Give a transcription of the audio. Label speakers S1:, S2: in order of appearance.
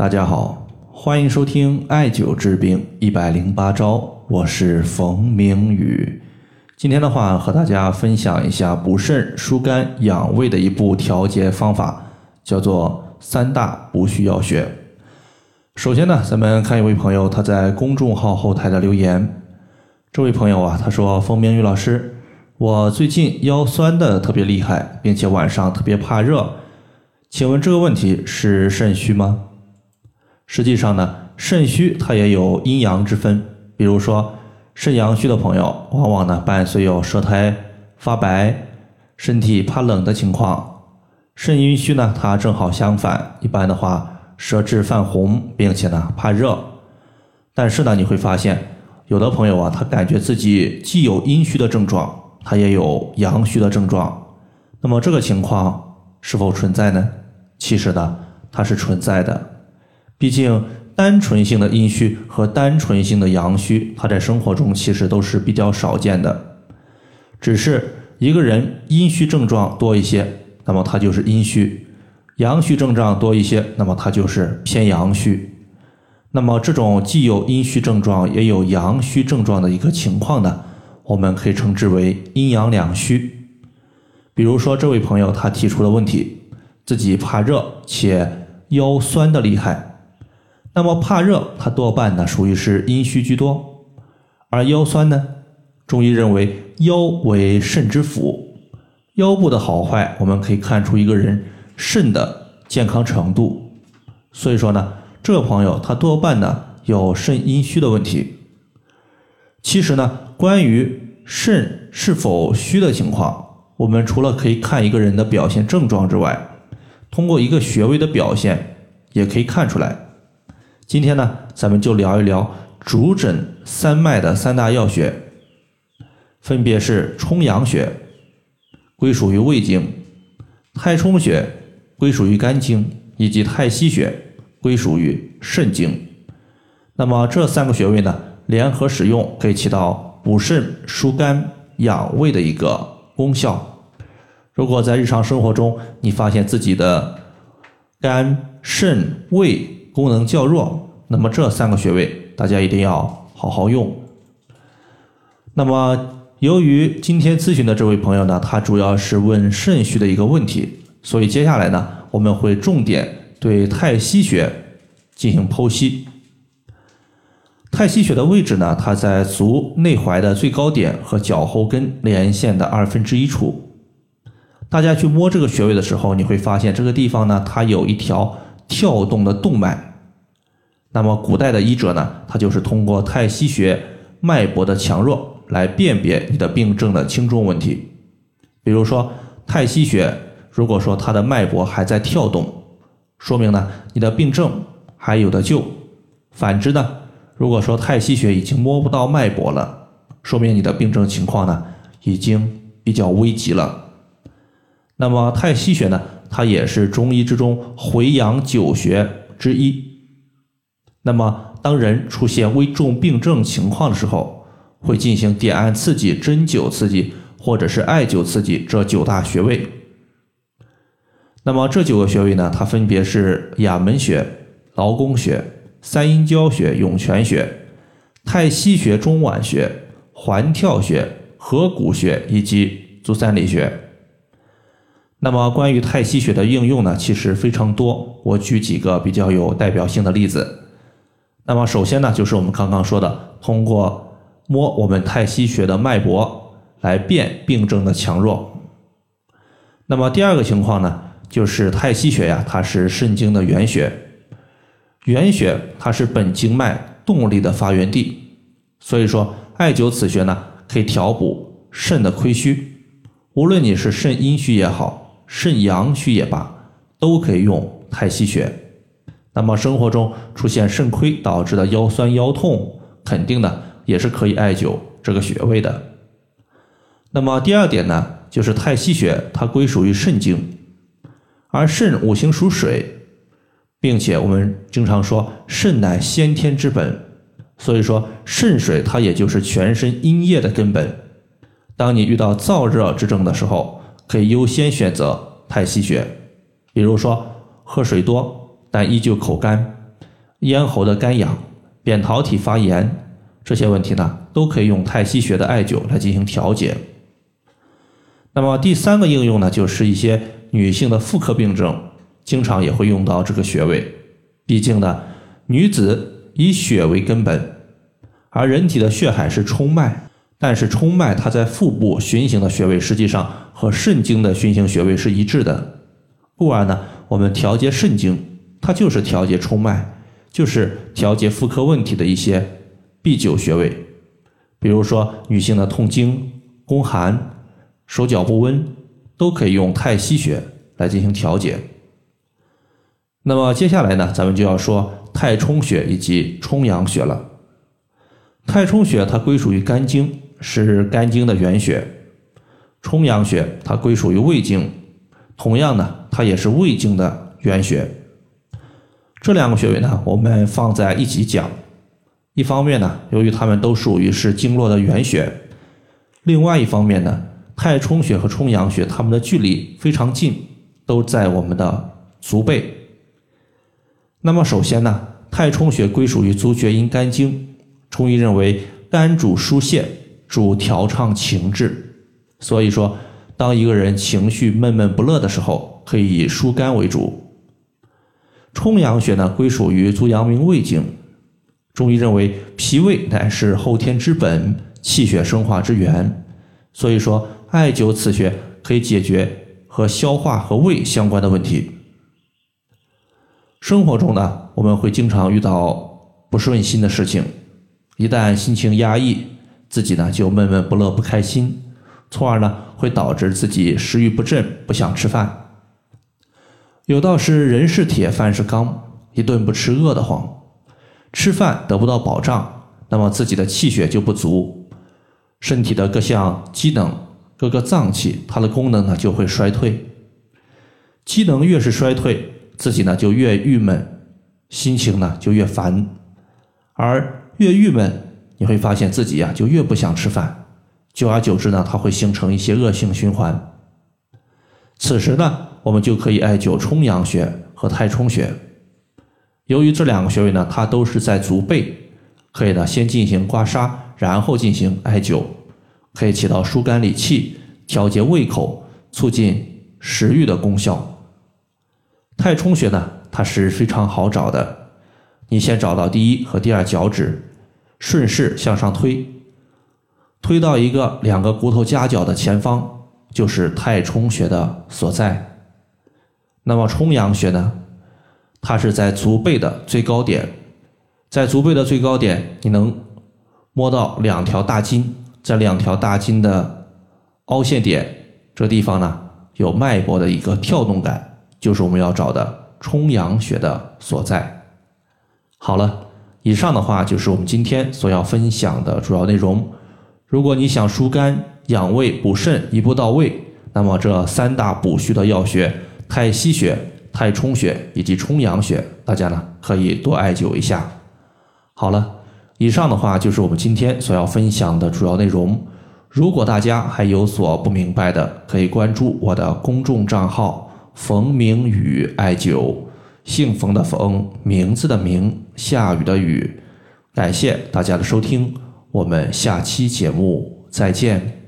S1: 大家好，欢迎收听艾灸治病一百零八招，我是冯明宇。今天的话，和大家分享一下补肾、疏肝、养胃的一步调节方法，叫做三大补虚要穴。首先呢，咱们看一位朋友他在公众号后台的留言。这位朋友啊，他说：“冯明宇老师，我最近腰酸的特别厉害，并且晚上特别怕热，请问这个问题是肾虚吗？”实际上呢，肾虚它也有阴阳之分。比如说，肾阳虚的朋友，往往呢伴随有舌苔发白、身体怕冷的情况；肾阴虚呢，它正好相反，一般的话舌质泛红，并且呢怕热。但是呢，你会发现，有的朋友啊，他感觉自己既有阴虚的症状，他也有阳虚的症状。那么这个情况是否存在呢？其实呢，它是存在的。毕竟，单纯性的阴虚和单纯性的阳虚，它在生活中其实都是比较少见的。只是一个人阴虚症状多一些，那么他就是阴虚；阳虚症状多一些，那么他就是偏阳虚。那么这种既有阴虚症状也有阳虚症状的一个情况呢，我们可以称之为阴阳两虚。比如说这位朋友他提出的问题，自己怕热且腰酸的厉害。那么怕热，它多半呢属于是阴虚居多，而腰酸呢，中医认为腰为肾之府，腰部的好坏，我们可以看出一个人肾的健康程度。所以说呢，这个朋友他多半呢有肾阴虚的问题。其实呢，关于肾是否虚的情况，我们除了可以看一个人的表现症状之外，通过一个穴位的表现也可以看出来。今天呢，咱们就聊一聊主诊三脉的三大要穴，分别是冲阳穴，归属于胃经；太冲穴归属于肝经；以及太溪穴归属于肾经。那么这三个穴位呢，联合使用可以起到补肾、疏肝、养胃的一个功效。如果在日常生活中，你发现自己的肝、肾、胃，功能较弱，那么这三个穴位大家一定要好好用。那么由于今天咨询的这位朋友呢，他主要是问肾虚的一个问题，所以接下来呢，我们会重点对太溪穴进行剖析。太溪穴的位置呢，它在足内踝的最高点和脚后跟连线的二分之一处。大家去摸这个穴位的时候，你会发现这个地方呢，它有一条。跳动的动脉，那么古代的医者呢，他就是通过太溪穴脉搏的强弱来辨别你的病症的轻重问题。比如说太溪穴，如果说它的脉搏还在跳动，说明呢你的病症还有的救；反之呢，如果说太溪穴已经摸不到脉搏了，说明你的病症情况呢已经比较危急了。那么太溪穴呢？它也是中医之中回阳九穴之一。那么，当人出现危重病症情况的时候，会进行点按刺激、针灸刺激或者是艾灸刺激这九大穴位。那么这九个穴位呢，它分别是哑门穴、劳宫穴、三阴交穴、涌泉穴、太溪穴中脘穴、环跳穴、合谷穴以及足三里穴。那么关于太溪穴的应用呢，其实非常多。我举几个比较有代表性的例子。那么首先呢，就是我们刚刚说的，通过摸我们太溪穴的脉搏来辨病症的强弱。那么第二个情况呢，就是太溪穴呀，它是肾经的原穴，原穴它是本经脉动力的发源地，所以说艾灸此穴呢，可以调补肾的亏虚。无论你是肾阴虚也好。肾阳虚也罢，都可以用太溪穴。那么生活中出现肾亏导致的腰酸腰痛，肯定呢也是可以艾灸这个穴位的。那么第二点呢，就是太溪穴它归属于肾经，而肾五行属水，并且我们经常说肾乃先天之本，所以说肾水它也就是全身阴液的根本。当你遇到燥热之症的时候，可以优先选择太溪穴，比如说喝水多但依旧口干，咽喉的干痒、扁桃体发炎这些问题呢，都可以用太溪穴的艾灸来进行调节。那么第三个应用呢，就是一些女性的妇科病症，经常也会用到这个穴位。毕竟呢，女子以血为根本，而人体的血海是冲脉，但是冲脉它在腹部循行的穴位，实际上和肾经的循行穴位是一致的。故而呢，我们调节肾经，它就是调节冲脉，就是调节妇科问题的一些必灸穴位。比如说女性的痛经、宫寒。手脚不温，都可以用太溪穴来进行调节。那么接下来呢，咱们就要说太冲穴以及冲阳穴了。太冲穴它归属于肝经，是肝经的原穴；冲阳穴它归属于胃经，同样呢，它也是胃经的原穴。这两个穴位呢，我们放在一起讲。一方面呢，由于它们都属于是经络的原穴；另外一方面呢。太冲穴和冲阳穴，它们的距离非常近，都在我们的足背。那么首先呢，太冲穴归属于足厥阴肝经，中医认为肝主疏泄，主调畅情志，所以说，当一个人情绪闷闷不乐的时候，可以以疏肝为主。冲阳穴呢，归属于足阳明胃经，中医认为脾胃乃是后天之本，气血生化之源，所以说。艾灸此穴可以解决和消化和胃相关的问题。生活中呢，我们会经常遇到不顺心的事情，一旦心情压抑，自己呢就闷闷不乐、不开心，从而呢会导致自己食欲不振、不想吃饭。有道是人是铁，饭是钢，一顿不吃饿得慌，吃饭得不到保障，那么自己的气血就不足，身体的各项机能。各个脏器，它的功能呢就会衰退，机能越是衰退，自己呢就越郁闷，心情呢就越烦，而越郁闷，你会发现自己呀就越不想吃饭，久而久之呢，它会形成一些恶性循环。此时呢，我们就可以艾灸冲阳穴和太冲穴。由于这两个穴位呢，它都是在足背，可以呢先进行刮痧，然后进行艾灸。可以起到疏肝理气、调节胃口、促进食欲的功效。太冲穴呢，它是非常好找的。你先找到第一和第二脚趾，顺势向上推，推到一个两个骨头夹角的前方，就是太冲穴的所在。那么冲阳穴呢，它是在足背的最高点，在足背的最高点，你能摸到两条大筋。这两条大筋的凹陷点，这地方呢有脉搏的一个跳动感，就是我们要找的冲阳穴的所在。好了，以上的话就是我们今天所要分享的主要内容。如果你想疏肝养胃补肾一步到位，那么这三大补虚的要穴——太溪穴、太冲穴以及冲阳穴，大家呢可以多艾灸一下。好了。以上的话就是我们今天所要分享的主要内容。如果大家还有所不明白的，可以关注我的公众账号“冯明宇艾灸”，姓冯的冯，名字的名，下雨的雨。感谢大家的收听，我们下期节目再见。